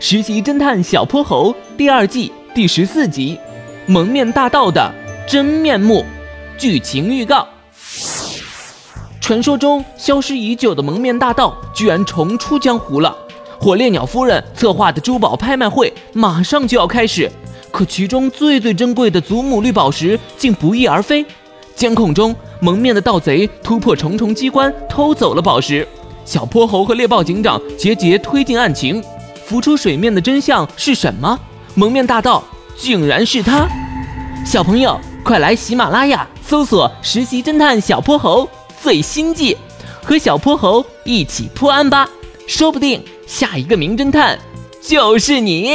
实习侦探小泼猴》第二季第十四集《蒙面大盗的真面目》剧情预告：传说中消失已久的蒙面大盗居然重出江湖了。火烈鸟夫人策划的珠宝拍卖会马上就要开始，可其中最最珍贵的祖母绿宝石竟不翼而飞。监控中，蒙面的盗贼突破重重机关，偷走了宝石。小泼猴和猎豹警长节节推进案情，浮出水面的真相是什么？蒙面大盗竟然是他！小朋友，快来喜马拉雅搜索《实习侦探小泼猴》最新季，和小泼猴一起破案吧！说不定。下一个名侦探就是你。